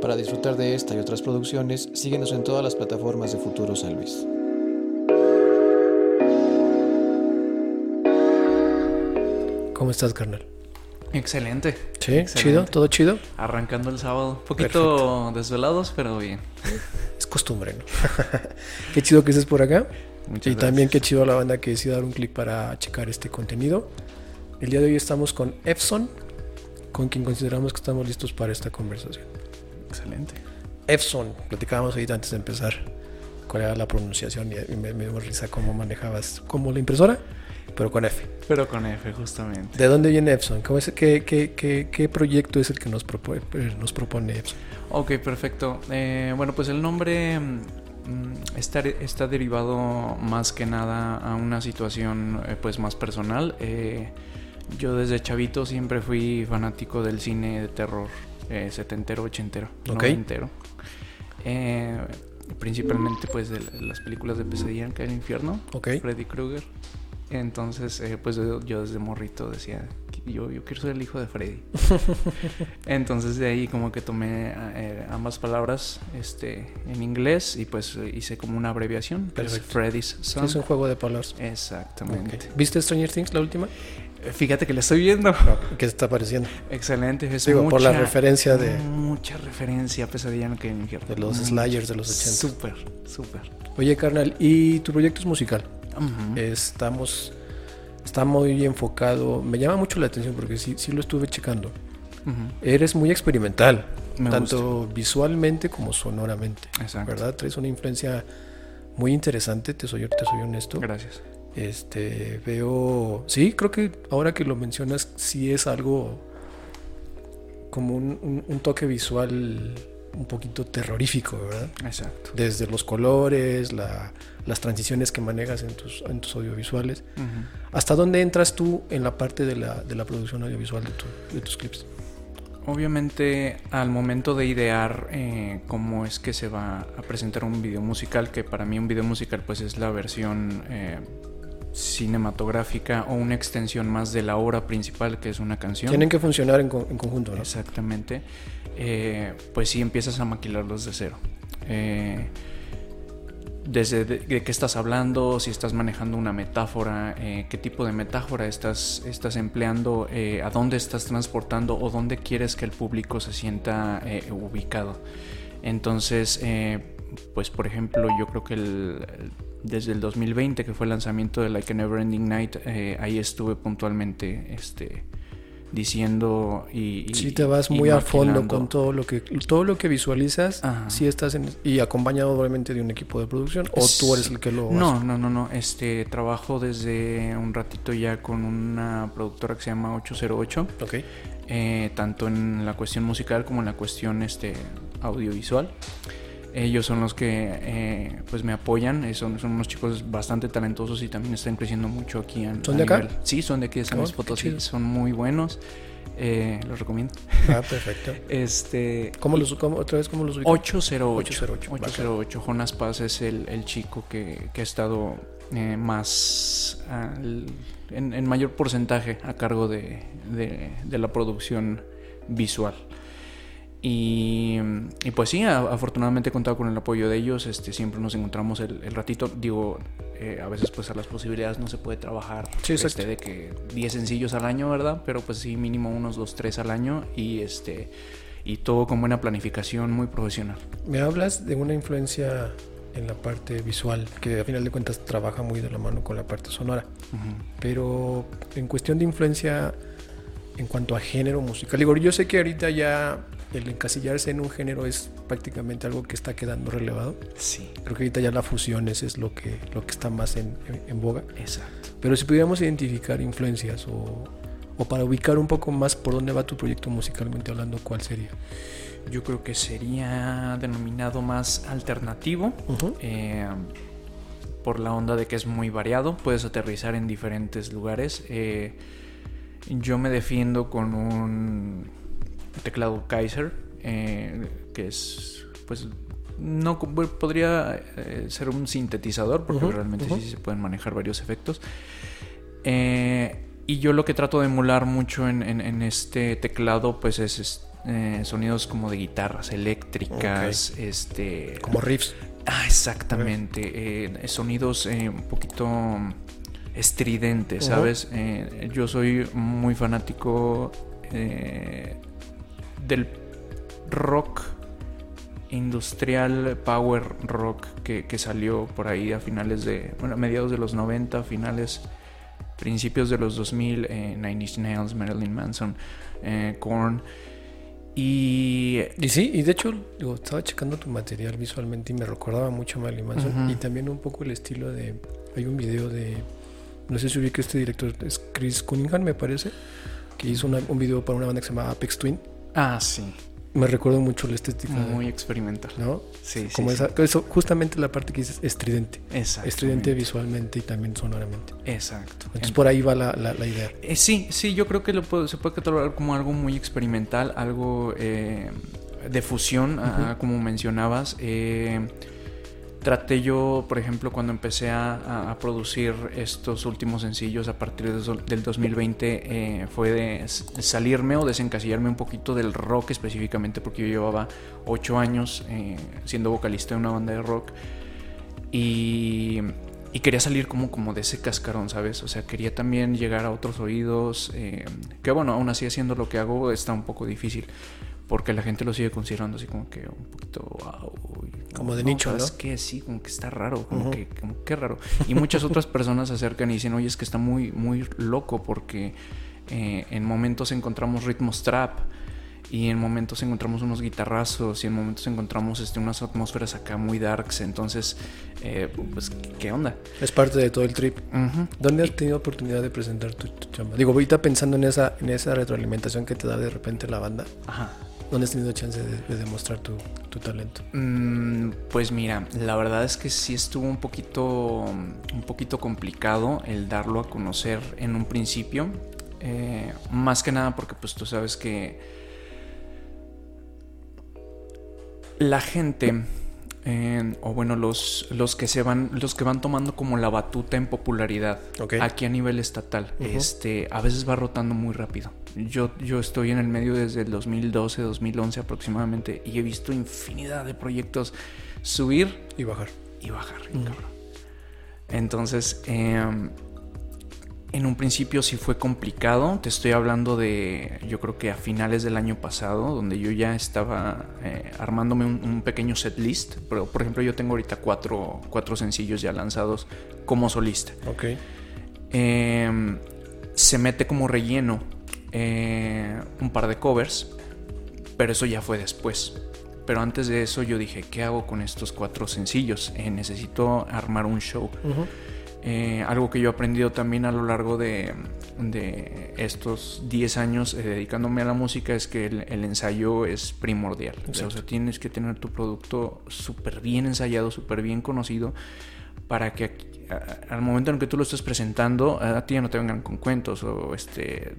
Para disfrutar de esta y otras producciones, síguenos en todas las plataformas de Futuro San Luis. ¿Cómo estás, carnal? Excelente. Sí, Excelente. chido, todo chido. Arrancando el sábado. Un poquito desvelados, pero bien. Es costumbre, ¿no? qué chido que estés por acá. Muchas y también qué chido a la banda que decidió dar un clic para checar este contenido. El día de hoy estamos con Epson, con quien consideramos que estamos listos para esta conversación. Excelente. Epson, platicábamos ahorita antes de empezar cuál era la pronunciación y me, me dio risa cómo manejabas como la impresora, pero con F. Pero con F, justamente. ¿De dónde viene Epson? ¿Cómo es, qué, qué, qué, qué proyecto es el que nos propone, nos propone Epson? Ok, perfecto. Eh, bueno, pues el nombre mm, está, está derivado más que nada a una situación eh, pues más personal. Eh, yo desde chavito siempre fui fanático del cine de terror eh, setentero, ochentero, Ok. noventero. Eh, principalmente pues de las películas de Pesadilla en el infierno. Ok. Freddy Krueger. Entonces, eh, pues yo, desde morrito decía, yo, yo quiero ser el hijo de Freddy. Entonces de ahí como que tomé eh, ambas palabras este, en inglés y pues hice como una abreviación. Perfecto. Freddy's Son. es un juego de palabras. Exactamente. ¿Viste Stranger Things la última? Fíjate que le estoy viendo. ¿Qué está apareciendo? Excelente. Es Digo, por la mucha- referencia de- Mucha referencia Pesadilla en el infierno. De los Mucha. Slayers de los 80. Súper, súper. Oye, carnal, ¿y tu proyecto es musical? Ujú. Estamos... Está muy enfocado... Me llama mucho la atención porque sí, sí lo estuve checando. Eres muy experimental. Me tanto visualmente como sonoramente. Exacto. ¿Verdad? Traes una influencia muy interesante, te soy, te soy honesto. Gracias. Este, veo, sí, creo que ahora que lo mencionas, sí es algo como un, un- un toque visual un poquito terrorífico, ¿verdad? Exacto. Desde los colores, la- las transiciones que manejas en tus, en tus audiovisuales. ¿Hasta dónde entras tú en la parte de la, de la producción audiovisual de, tu- de tus clips? Obviamente al momento de idear eh, cómo es que se va a presentar un video musical, que para mí un video musical pues es la versión eh, cinematográfica o una extensión más de la obra principal que es una canción. Tienen que funcionar en, co- en conjunto, ¿no? Exactamente. Eh, pues sí empiezas a maquilarlos de cero. Eh, desde de, de qué estás hablando, si estás manejando una metáfora, eh, qué tipo de metáfora estás, estás empleando, eh, a dónde estás transportando o dónde quieres que el público se sienta eh, ubicado. Entonces, pues por ejemplo, yo creo que el- desde el 2020, que fue el lanzamiento de Like a Never Ending Night, eh, ahí estuve puntualmente este, diciendo y... y- Sí te vas muy a fondo con todo lo que todo lo que visualizas, sí estás en, y acompañado obviamente de un equipo de producción o tú eres el que lo No, no, no, no. Este trabajo desde un ratito ya con una productora que se llama 808, hace? Ok. eh, tanto en la cuestión musical como en la cuestión este audiovisual. Ellos son los que eh, pues me apoyan, eh, son, son unos chicos bastante talentosos y también están creciendo mucho aquí. en- ¿Son de acá? nivel- Sí, son de aquí de San Oh, Luis Potosí, chido. son muy buenos, eh, los recomiendo. Ah, perfecto. Este, ¿Cómo los cómo, otra vez cómo los ubicas? 808. 808, 808. Jonas Paz es el, el chico que, que ha estado eh, más al- en, en mayor porcentaje a cargo de, de- de la producción visual. Y, y pues sí, afortunadamente he contado con el apoyo de ellos. Este, siempre nos encontramos el, el ratito. Digo, eh, a veces pues a las posibilidades no se puede trabajar Sí, este, de que 10 sencillos al año, ¿verdad? Pero pues sí, mínimo unos 2, 3 al año. Y este y todo con buena planificación, muy profesional. Me hablas de una influencia en la parte visual, que a final de cuentas trabaja muy de la mano con la parte sonora, Ujú. pero en cuestión de influencia en cuanto a género musical, digo, yo sé que ahorita ya el encasillarse en un género es prácticamente algo que está quedando relevado. Sí, Creo que ahorita ya la fusión ese es lo que, lo que está más en, en- en boga. exacto. Pero si pudiéramos identificar influencias o, o para ubicar un poco más por dónde va tu proyecto musicalmente hablando, ¿cuál sería? Yo creo que sería denominado más alternativo. Eh, por la onda de que es muy variado, puedes aterrizar en diferentes lugares. eh, yo me defiendo con un teclado Kaiser, eh, que es, pues, no podría eh, ser un sintetizador, porque realmente sí se pueden manejar varios efectos. Eh, y yo lo que trato de emular mucho en, en- en este teclado, pues es, es, eh, sonidos como de guitarras eléctricas, este... Como riffs. Ah, exactamente. Eh, sonidos eh, un poquito estridentes, ¿sabes? Yo soy muy fanático del rock industrial, power rock que, que salió por ahí a finales de, bueno, a mediados de los 90, finales, principios de los 2000, eh, Nine Inch Nails, Marilyn Manson, eh, Korn. Y Y sí, y de hecho, digo, estaba checando tu material visualmente y me recordaba mucho a Marilyn Manson y también un poco el estilo de. Hay un video de. No sé si ubica este director, es Chris Cunningham, me parece, que hizo una- un video para una banda que se llama Apex Twin. Ah, sí, Me recuerdo mucho la estética, muy experimental. ¿no? Sí, sí, Como sí. esa, eso, justamente la parte que dices estridente. Exactamente. Estridente visualmente y también sonoramente. Exacto. Entonces por ahí va la, la- la idea. Eh, sí, sí, yo creo que lo puedo- se puede catalogar como algo muy experimental, algo eh, de fusión, ah, como mencionabas. Eh, traté yo, por ejemplo, cuando empecé a, producir estos últimos sencillos a partir de del 2020, eh, fue de salirme o desencasillarme un poquito del rock específicamente, porque yo llevaba ocho años eh, siendo vocalista de una banda de rock y, y quería salir como, como de ese cascarón, ¿sabes? O sea, quería también llegar a otros oídos, eh, que bueno, aún así haciendo lo que hago está un poco difícil, porque la gente lo sigue considerando así como que un poquito, wow. Como de nicho, ¿sabes ¿no? qué? Sí, como que está raro, como que como que raro. Y muchas otras personas se acercan y dicen, oye, es que está muy, muy loco porque eh, en momentos encontramos ritmos trap y en momentos encontramos unos guitarrazos y en momentos encontramos este, unas atmósferas acá muy darks. Entonces, eh, pues, ¿qué onda? Es parte de todo el trip. ¿Dónde has tenido oportunidad de presentar tu, tu chamba? Digo, ahorita pensando en esa, en esa retroalimentación que te da de repente la banda, Ajá. ¿Dónde has tenido chance de, de demostrar tu, tu talento? Mm, pues mira, la verdad es que sí estuvo un poquito, un poquito complicado el darlo a conocer en un principio. Eh, más que nada porque pues tú sabes que la gente, eh, o bueno, los, los que se van, los que van tomando como la batuta en popularidad aquí a nivel estatal, este, a veces va rotando muy rápido. Yo, yo estoy en el medio desde el 2012, 2011 aproximadamente y he visto infinidad de proyectos subir Y bajar. y bajar, cabrón. Entonces, em, en un principio sí fue complicado. Te estoy hablando de, yo creo que a finales del año pasado, donde yo ya estaba eh, armándome un, un pequeño set list. Pero, por ejemplo, yo tengo ahorita cuatro, cuatro sencillos ya lanzados como solista. Ok. Eh, se mete como relleno eh, un par de covers, pero eso ya fue después. Pero antes de eso yo dije, ¿qué hago con estos cuatro sencillos? Eh, necesito armar un show. Ujú. Eh, algo que yo he aprendido también a lo largo de, de estos 10 años eh, dedicándome a la música es que el, el ensayo es primordial. O sea, o sea, tienes que tener tu producto súper bien ensayado, súper bien conocido para que a- al momento en que tú lo estés presentando a ti ya no te vengan con cuentos o este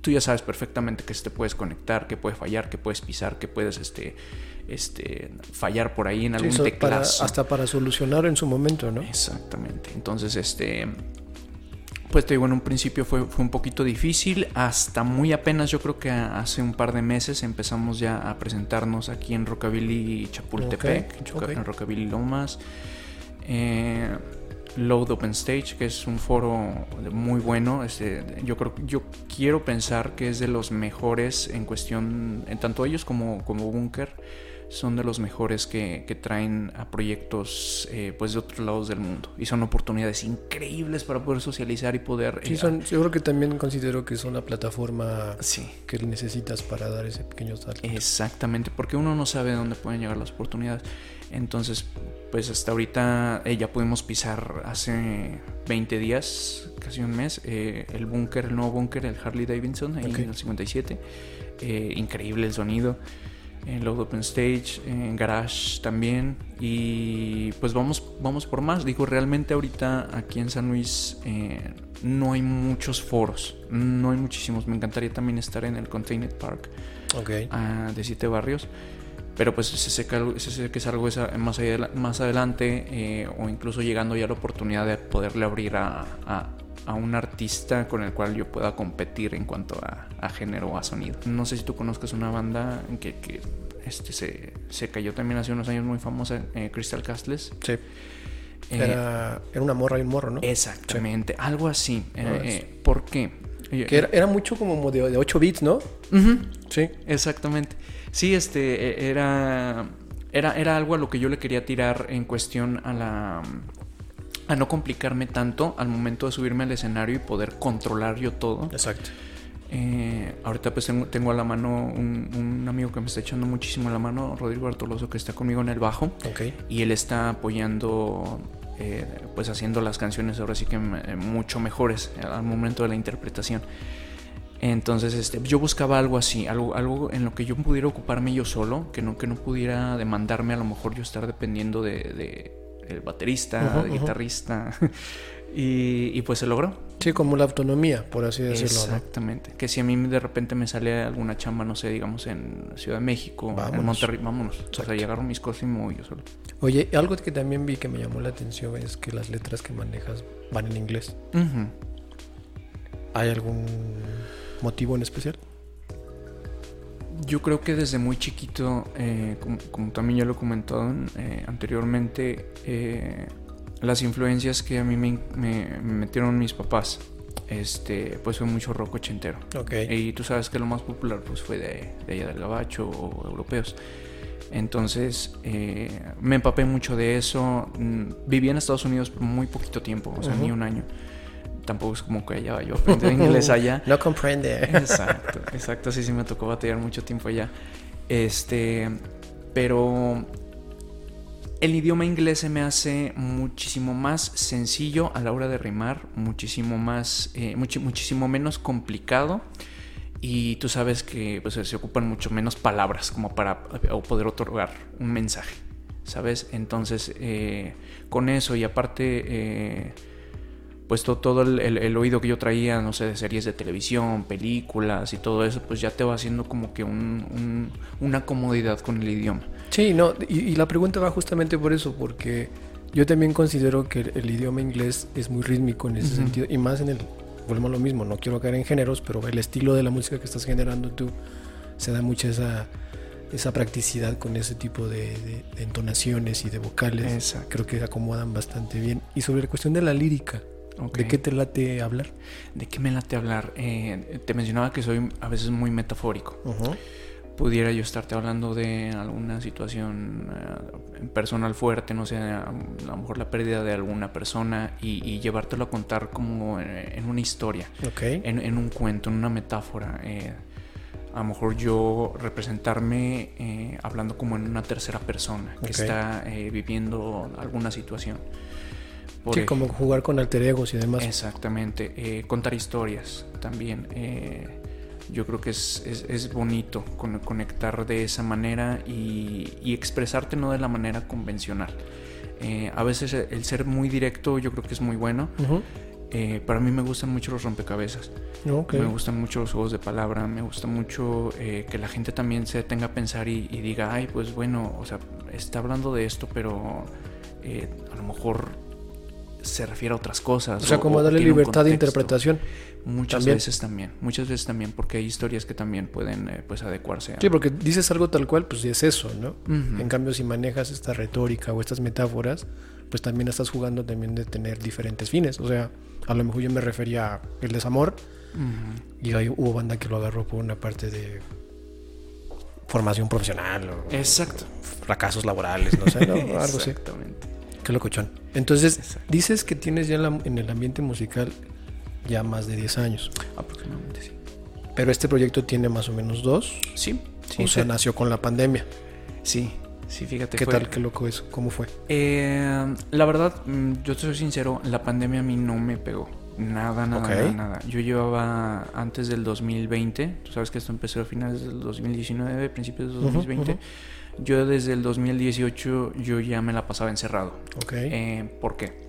tú ya sabes perfectamente que te puedes conectar que puede fallar que puedes pisar que puedes este este fallar por ahí en Sí, algún para- teclazo hasta para solucionar en su momento, ¿no? Exactamente. Entonces, este. Pues te digo, en un principio fue, fue un poquito difícil. Hasta muy apenas, yo creo que hace un par de meses empezamos ya a presentarnos aquí en Rockabilly Chapultepec, en Rockabilly Lomas. Eh, Load Open Stage, que es un foro muy bueno. Este, yo creo, yo quiero pensar que es de los mejores en cuestión, en tanto ellos como, como Bunker, son de los mejores que, que traen a proyectos eh, pues de otros lados del mundo. Y son oportunidades increíbles para poder socializar y poder... Sí, eh, son, yo creo que también considero que es una plataforma sí. que necesitas para dar ese pequeño salto. Exactamente, porque uno no sabe dónde pueden llegar las oportunidades. Entonces, pues hasta ahorita eh, ya pudimos pisar hace 20 días, casi un mes, eh, el búnker, el nuevo búnker, el Harley Davidson, ahí en el 57. Eh, increíble el sonido. En Load Open Stage, en Garage también. Y pues vamos, vamos por más. Digo, realmente ahorita aquí en San Luis no hay muchos foros. No hay muchísimos. Me encantaría también estar en el Container Park Ok. ah, de siete barrios. Pero pues ese sé que, sé que es algo más, más adelante eh, o incluso llegando ya a la oportunidad de poderle abrir a, a a un artista con el cual yo pueda competir en cuanto a, a género o a sonido. No sé si tú conozcas una banda que, que este, se, se, cayó también hace unos años muy famosa, eh, Crystal Castles. Sí. Eh, era, era, una morra y un morro, ¿no? Exactamente, sí. algo así. Eh, ¿Por qué? Que era, era, mucho como de, de 8 bits, ¿no? Uh -huh. Sí. Exactamente. Sí, este, era, era, era algo a lo que yo le quería tirar en cuestión a la a no complicarme tanto al momento de subirme al escenario y poder controlar yo todo. Exacto. Eh, ahorita pues tengo, tengo, a la mano un, un, amigo que me está echando muchísimo la mano, Rodrigo Bartoloso, que está conmigo en el bajo. Okay. Y él está apoyando, eh, pues haciendo las canciones ahora sí que mucho mejores al momento de la interpretación. Entonces este, yo buscaba algo así, algo, algo en lo que yo pudiera ocuparme yo solo, que no, que no pudiera demandarme a lo mejor yo estar dependiendo de, de el baterista, uh -huh, el guitarrista. Uh -huh. y, y, pues se logró. Sí, como la autonomía, por así decirlo. Exactamente. ¿no? Que si a mí de repente me sale alguna chamba, no sé, digamos en Ciudad de México, vámonos. en Monterrey, vámonos. Exacto. O sea, llegaron mis cosas y me voy yo solo. Oye, algo que también vi que me llamó la atención es que las letras que manejas van en inglés. Uh -huh. ¿Hay algún motivo en especial? Yo creo que desde muy chiquito, eh, como, como, también ya lo he comentado eh, anteriormente, eh, las influencias que a mí me, me, me, metieron mis papás, este, pues fue mucho rock ochentero. Okay. Y tú sabes que lo más popular pues fue de, de allá del gabacho o europeos. Entonces eh, me empapé mucho de eso. Mm, viví en Estados Unidos por muy poquito tiempo, o sea, uh -huh. ni un año tampoco es como que allá yo aprendí inglés allá. No comprende. Exacto, exacto, sí, sí me tocó batallar mucho tiempo allá. Este, pero el idioma inglés se me hace muchísimo más sencillo a la hora de rimar, muchísimo más, eh, much, muchísimo menos complicado. Y tú sabes que pues, se ocupan mucho menos palabras como para poder otorgar un mensaje, ¿sabes? Entonces, eh, con eso y aparte... Eh, pues todo, todo el, el, el, oído que yo traía, no sé, de series de televisión, películas y todo eso, pues ya te va haciendo como que un, un, una comodidad con el idioma. Sí, no, y, y, la pregunta va justamente por eso, porque yo también considero que el, el idioma inglés es muy rítmico en ese uh -huh. sentido, y más en el, volvemos a lo mismo, no quiero caer en géneros, pero el estilo de la música que estás generando tú, se da mucha esa esa practicidad con ese tipo de, de, de entonaciones y de vocales, Exacto. creo que acomodan bastante bien. Y sobre la cuestión de la lírica, Okay. ¿De qué te late hablar? ¿De qué me late hablar? Eh, te mencionaba que soy a veces muy metafórico. Uh -huh. Pudiera yo estarte hablando de alguna situación uh, personal fuerte, no sé, a, a, lo mejor la pérdida de alguna persona y, y llevártelo a contar como en, en una historia, okay. en, en, un cuento, en una metáfora. Eh, a lo mejor yo representarme eh, hablando como en una tercera persona que okay. está eh, viviendo alguna situación. Por sí, como jugar con alter egos y demás. Exactamente. Eh, contar historias también. Eh, yo creo que es, es, es, bonito con, conectar de esa manera y, y, expresarte no de la manera convencional. Eh, a veces el ser muy directo yo creo que es muy bueno. Uh -huh. para mí me gustan mucho los rompecabezas. Okay. Me gustan mucho los juegos de palabra. Me gusta mucho eh, que la gente también se tenga a pensar y, y, diga, ay, pues bueno, o sea, está hablando de esto, pero eh, a lo mejor se refiere a otras cosas. O sea, como darle libertad de interpretación. Muchas también. veces también, muchas veces también, porque hay historias que también pueden eh, pues adecuarse. A... Sí, porque dices algo tal cual, pues es eso, ¿no? Uh -huh. En cambio, si manejas esta retórica o estas metáforas, pues también estás jugando también de tener diferentes fines. O sea, a lo mejor yo me refería a el desamor uh -huh. y ahí hubo banda que lo agarró por una parte de formación profesional o Exacto. fracasos laborales, no sé, ¿no? algo así. Exactamente. Qué locochón. Entonces, Exacto. dices que tienes ya en el ambiente musical ya más de 10 años. Aproximadamente, sí. Pero este proyecto tiene más o menos dos. Sí. sí o sea, sí. nació con la pandemia. Sí, sí, fíjate. ¿Qué fue... tal? Qué loco eso. ¿Cómo fue? Eh, la verdad, mm, yo te soy sincero, la pandemia a mí no me pegó. Nada, nada, okay. nada, nada. Yo llevaba antes del 2020, tú sabes que esto empezó a finales del 2019, principios del 2020. Uh -huh, uh -huh yo desde el 2018 yo ya me la pasaba encerrado. Okay. Eh, ¿Por qué?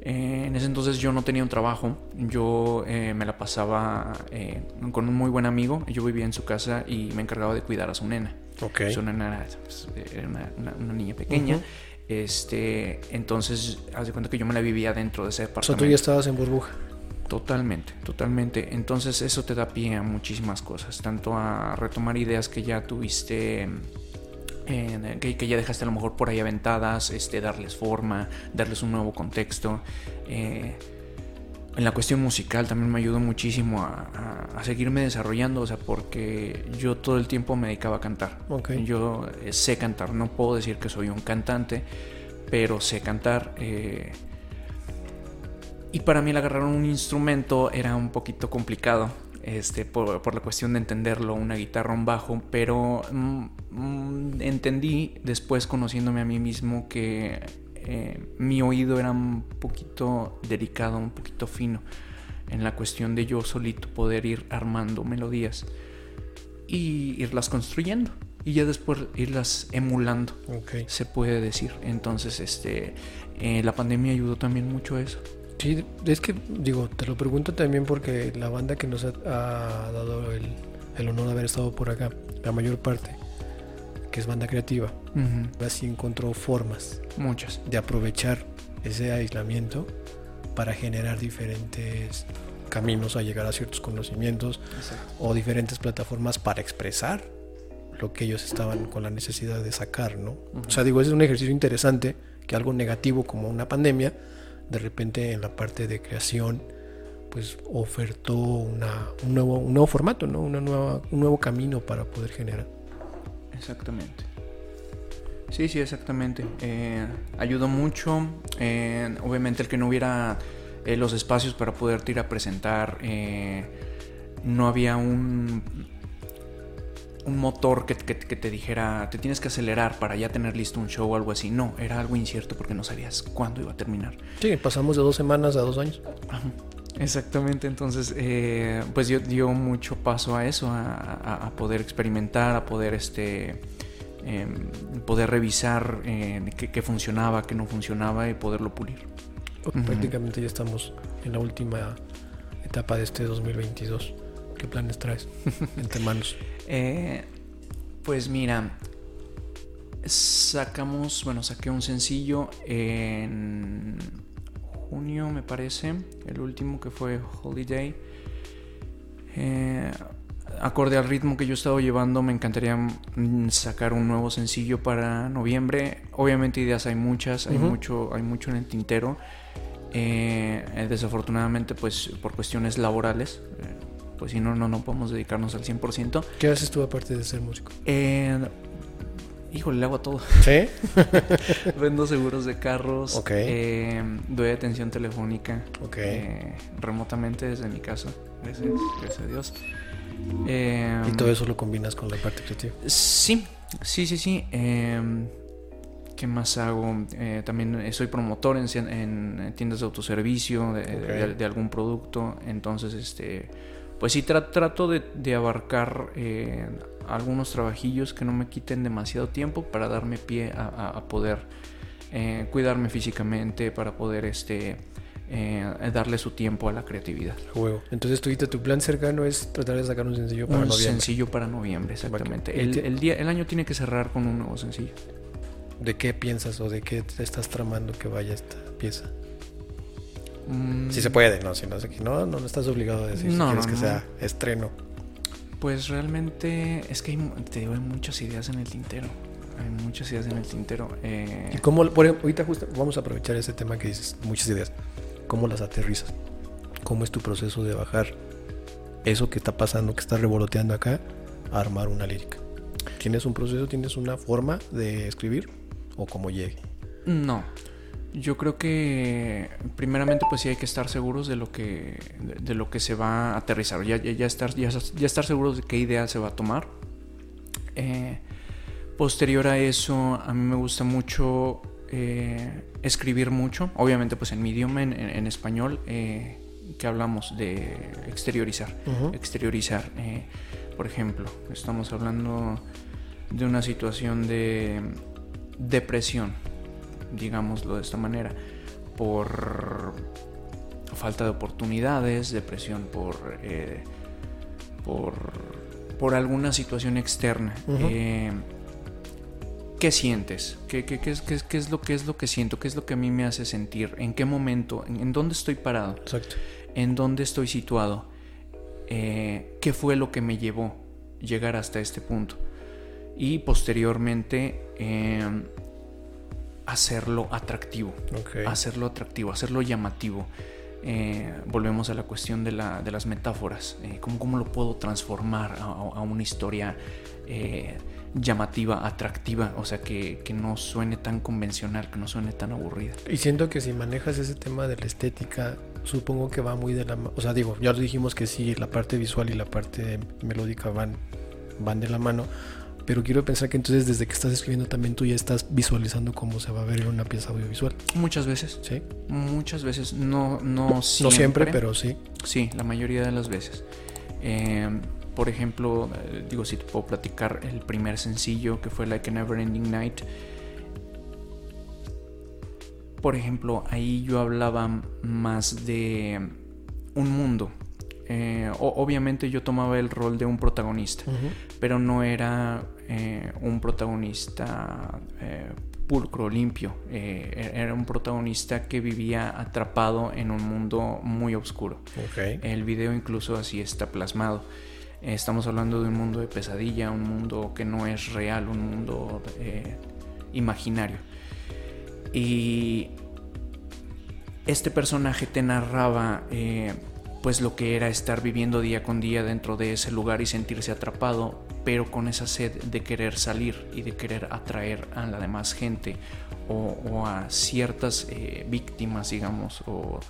Eh, en ese entonces yo no tenía un trabajo, yo eh, me la pasaba con un muy buen amigo, yo vivía en su casa y me encargaba de cuidar a su nena. Su nena era, pues, era una, una, una, niña pequeña. Uh -huh. Este, entonces, haz de cuenta que yo me la vivía dentro de ese departamento. O sea, tú ya estabas en burbuja. Totalmente, totalmente. Entonces eso te da pie a muchísimas cosas, tanto a retomar ideas que ya tuviste, eh, que, que, ya dejaste a lo mejor por ahí aventadas, este, darles forma, darles un nuevo contexto. Eh, en la cuestión musical también me ayudó muchísimo a, a, a, seguirme desarrollando, o sea, porque yo todo el tiempo me dedicaba a cantar. Okay. Yo eh, sé cantar, no puedo decir que soy un cantante, pero sé cantar. Eh, y para mí el agarrar un instrumento era un poquito complicado, este, por, por la cuestión de entenderlo, una guitarra, un bajo, pero mm, entendí después conociéndome a mí mismo que eh, mi oído era un poquito delicado, un poquito fino en la cuestión de yo solito poder ir armando melodías y irlas construyendo y ya después irlas emulando, okay. se puede decir. Entonces, este, eh, la pandemia ayudó también mucho a eso. Sí, es que, digo, te lo pregunto también porque la banda que nos ha, ha dado el, el, honor de haber estado por acá, la mayor parte, que es banda creativa, uh -huh. así encontró formas. Muchas. De aprovechar ese aislamiento para generar diferentes caminos a llegar a ciertos conocimientos Exacto. o diferentes plataformas para expresar lo que ellos estaban con la necesidad de sacar, ¿no? Uh -huh. O sea, digo, ese es un ejercicio interesante que algo negativo como una pandemia de repente en la parte de creación pues ofertó una, un, nuevo, un nuevo formato, ¿no? Una nueva, un nuevo camino para poder generar. Exactamente. Sí, sí, exactamente. Eh, ayudó mucho. Eh, obviamente el que no hubiera eh, los espacios para poderte ir a presentar, no había un, un motor que, que, que, te dijera, te tienes que acelerar para ya tener listo un show o algo así. No, era algo incierto porque no sabías cuándo iba a terminar. Sí, pasamos de dos semanas a dos años. Ajá. Exactamente, entonces eh, pues dio, dio, mucho paso a eso, a, a, a poder experimentar, a poder este eh, poder revisar eh, qué, funcionaba, qué no funcionaba y poderlo pulir. Prácticamente uh -huh. ya estamos en la última etapa de este 2022. ¿Qué planes traes entre manos? Eh, pues mira, sacamos, bueno, saqué un sencillo en junio, me parece, el último que fue Holiday. Eh, acorde al ritmo que yo he estado llevando, me encantaría sacar un nuevo sencillo para noviembre. Obviamente ideas hay muchas, hay, uh -huh. mucho, hay mucho en el tintero. Eh, desafortunadamente, pues por cuestiones laborales, pues si no, no, no podemos dedicarnos al 100%. ¿Qué haces tú aparte de ser músico? Eh, híjole, le hago a todo. ¿Sí? Vendo seguros de carros. Ok. Eh, doy atención telefónica. Ok. Eh, remotamente desde mi casa. Gracias, gracias a Dios. Eh, ¿Y todo eso lo combinas con la parte creativa? Sí, sí, sí, sí. ¿Qué más hago? También soy promotor en, en, tiendas de autoservicio de, okay. de, de, algún producto. Entonces, este, pues sí, tra trato de, de abarcar eh, algunos trabajillos que no me quiten demasiado tiempo para darme pie a, a, a poder eh, cuidarme físicamente, para poder este, eh, darle su tiempo a la creatividad. Juego. Entonces, tu, tu plan cercano es tratar de sacar un sencillo para un noviembre. sencillo para noviembre, exactamente. El, el, día, el año tiene que cerrar con un nuevo sencillo. ¿De qué piensas o de qué te estás tramando que vaya esta pieza? Mm. Si se puede, no, si no, no, no, no estás obligado a decir no, si quieres no, que no. sea estreno. Pues realmente es que hay, te digo, hay muchas ideas en el tintero. Hay muchas ideas en el tintero. Eh... ¿Y cómo, por ejemplo, ahorita justo vamos a aprovechar ese tema que dices, muchas ideas. ¿Cómo las aterrizas? ¿Cómo es tu proceso de bajar eso que está pasando, que está revoloteando acá, a armar una lírica? ¿Tienes un proceso, tienes una forma de escribir o cómo llegue? No. Yo creo que primeramente pues sí hay que estar seguros de lo que de, de lo que se va a aterrizar, ya, estar, ya, ya, estar seguros de qué idea se va a tomar. Eh, posterior a eso, a mí me gusta mucho eh, escribir mucho, obviamente pues en mi idioma, en, en, en español, eh, que hablamos de exteriorizar, uh -huh. exteriorizar. Eh, por ejemplo, estamos hablando de una situación de depresión, digámoslo de esta manera, por falta de oportunidades, depresión por, eh, por, por, alguna situación externa. Uh -huh. eh, ¿Qué sientes? ¿Qué, qué, qué, es, qué, ¿Qué, es, lo, ¿Qué es lo que siento? ¿Qué es lo que a mí me hace sentir? ¿En qué momento? ¿En, en dónde estoy parado? Exacto. en dónde estoy situado, eh, qué fue lo que me llevó llegar hasta este punto y posteriormente hacerlo atractivo, hacerlo atractivo, hacerlo llamativo. Eh, volvemos a la cuestión de, las metáforas, eh, ¿cómo, lo puedo transformar a, una historia eh, llamativa, atractiva, o sea, que, que, no suene tan convencional, que no suene tan aburrida. Y siento que si manejas ese tema de la estética, supongo que va muy de la mano, o sea, digo, ya lo dijimos que sí, la parte visual y la parte melódica van, van de la mano, pero quiero pensar que entonces desde que estás escribiendo también tú ya estás visualizando cómo se va a ver en una pieza audiovisual. Muchas veces. Sí. Muchas veces. No, no siempre. No siempre, pero sí. Sí, la mayoría de las veces. Eh, por ejemplo, eh, digo, si te puedo platicar el primer sencillo que fue Like a Never Ending Night. Por ejemplo, ahí yo hablaba más de un mundo eh, obviamente yo tomaba el rol de un protagonista, pero no era eh, un protagonista eh, pulcro, limpio. E-, era un protagonista que vivía atrapado en un mundo muy oscuro. El video incluso así está plasmado. Estamos hablando de un mundo de pesadilla, un mundo que no es real, un mundo imaginario. Y este personaje te narraba pues lo que era estar viviendo día con día dentro de ese lugar y sentirse atrapado, pero con esa sed de querer salir y de querer atraer a la demás gente o, a ciertas eh, víctimas, digamos, o,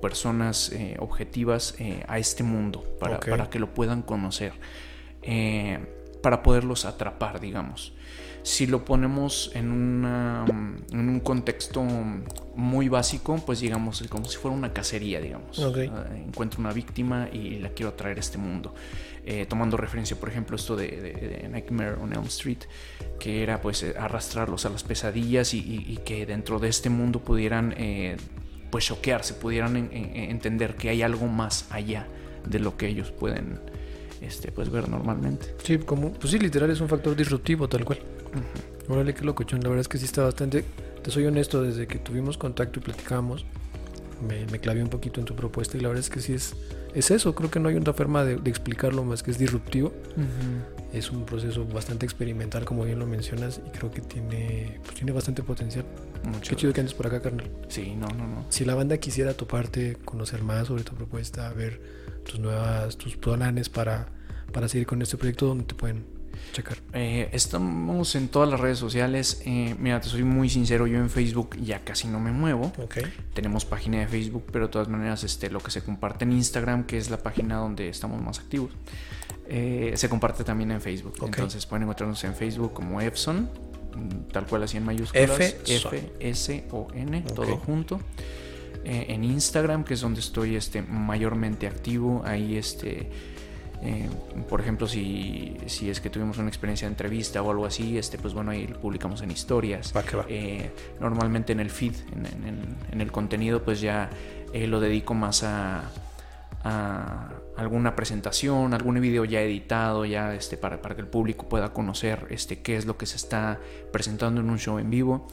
personas eh, objetivas eh, a este mundo para, para, que lo puedan conocer, para poderlos atrapar, digamos. Si lo ponemos en, un contexto muy básico, pues digamos, como si fuera una cacería, digamos. Ah, encuentro una víctima y la quiero traer a este mundo. Eh, tomando referencia, por ejemplo, esto de, Nightmare on Elm Street, que era pues eh, arrastrarlos a las pesadillas y, que dentro de este mundo pudieran eh, pues choquearse, pudieran entender que hay algo más allá de lo que ellos pueden este, pues ver normalmente. Sí, como, pues sí, literal es un factor disruptivo tal cual. Órale, qué locochón. La verdad es que sí está bastante. Te soy honesto, desde que tuvimos contacto y platicamos, me, me clavé un poquito en tu propuesta y la verdad es que sí es, es eso. Creo que no hay otra forma de, explicarlo más que es disruptivo. Es un proceso bastante experimental, como bien lo mencionas, y creo que tiene, pues, tiene bastante potencial. Mucho. Qué chido que andes por acá, carnal. Sí, no, no, no. Si la banda quisiera toparte, conocer más sobre tu propuesta, ver tus nuevas, tus planes para, para seguir con este proyecto, ¿dónde te pueden checar? Eh, estamos en todas las redes sociales. Eh, mira, te soy muy sincero, yo en Facebook ya casi no me muevo. Tenemos página de Facebook, pero de todas maneras este, lo que se comparte en Instagram, que es la página donde estamos más activos, eh, se comparte también en Facebook. Entonces pueden encontrarnos en Facebook como Epson, tal cual así en mayúsculas. F, S O N, todo junto. en Instagram, que es donde estoy este, mayormente activo, ahí este eh, por ejemplo, si, si, es que tuvimos una experiencia de entrevista o algo así, este, pues bueno, ahí lo publicamos en historias. Eh, normalmente en el feed, en, el contenido, pues ya eh, lo dedico más a, a, alguna presentación, algún video ya editado, ya este, para, para que el público pueda conocer este, qué es lo que se está presentando en un show en vivo.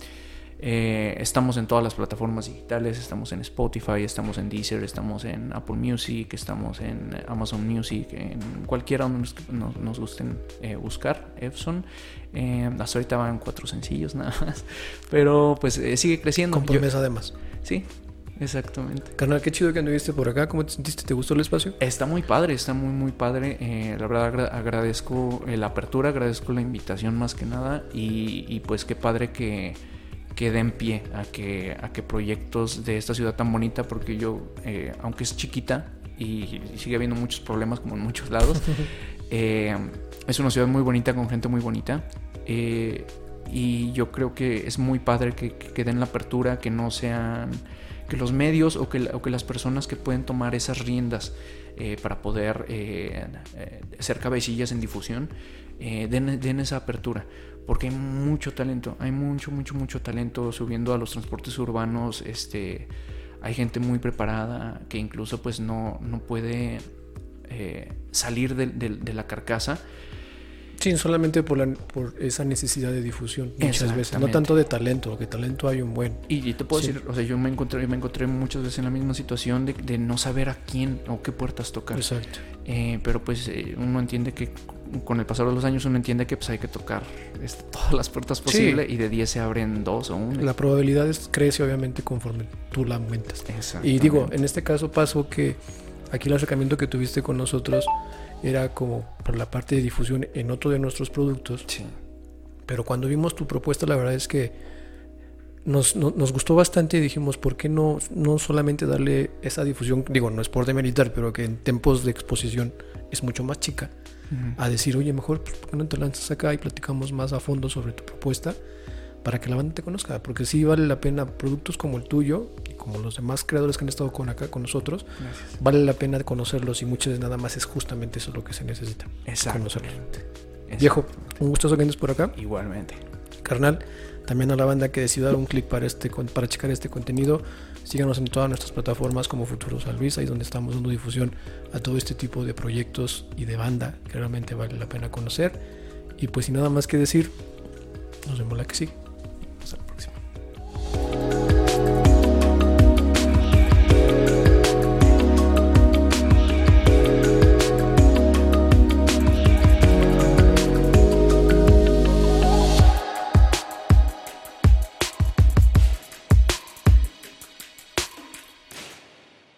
Eh, estamos en todas las plataformas digitales, estamos en Spotify, estamos en Deezer, estamos en Apple Music, estamos en Amazon Music, en cualquiera donde nos, gusten eh, buscar, Epson. Eh, hasta ahorita van cuatro sencillos nada más, pero pues sigue creciendo. Con promesa además. Sí, Exactamente. Carnal, qué chido que anduviste por acá. ¿Cómo te sentiste? ¿Te gustó el espacio? Está muy padre, está muy, muy padre. la verdad agradezco la apertura, agradezco la invitación más que nada. y pues qué padre que, que den pie a que, a que proyectos de esta ciudad tan bonita, porque yo, eh, aunque es chiquita y, sigue habiendo muchos problemas como en muchos lados, eh, es una ciudad muy bonita con gente muy bonita. Eh, y yo creo que es muy padre que, que, den la apertura, que no sean, que los medios o que, o que las personas que pueden tomar esas riendas para poder ser cabecillas en difusión, den, den, esa apertura porque hay mucho talento, hay mucho, mucho, mucho talento subiendo a los transportes urbanos, este, hay gente muy preparada que incluso pues no, no puede eh, salir de, la carcasa Sí, solamente por, la, por esa necesidad de difusión muchas veces. No tanto de talento, porque talento hay un buen. Y, y te puedo Sí. decir, o sea, yo me encontré, me encontré muchas veces en la misma situación de, de no saber a quién o qué puertas tocar. Exacto. Eh, pero pues eh, uno entiende que con el pasar de los años uno entiende que pues hay que tocar este, todas las puertas posibles y de 10 se abren dos o una. La probabilidad es- crece obviamente conforme tú la aumentas. Y digo, en este caso pasó que aquí el acercamiento que tuviste con nosotros era como por la parte de difusión en otro de nuestros productos, Sí. pero cuando vimos tu propuesta la verdad es que nos, no- nos gustó bastante y dijimos, ¿por qué no, no solamente darle esa difusión? Digo, no es por demeritar, pero que en tiempos de exposición es mucho más chica. A decir, oye, mejor, pues, ¿por qué no te lanzas acá y platicamos más a fondo sobre tu propuesta? Para que la banda te conozca, porque sí vale la pena productos como el tuyo y como los demás creadores que han estado con acá con nosotros, Gracias. vale la pena conocerlos y muchas veces nada más es justamente eso lo que se necesita. Exactamente. Viejo, un gustazo que por acá. Igualmente. Carnal, también a la banda que decidió dar un clic para, este, para checar este contenido. Síganos en todas nuestras plataformas como Futuro San Luis, donde estamos dando difusión a todo este tipo de proyectos y de banda que realmente vale la pena conocer. Y pues sin nada más que decir, nos vemos la que sigue.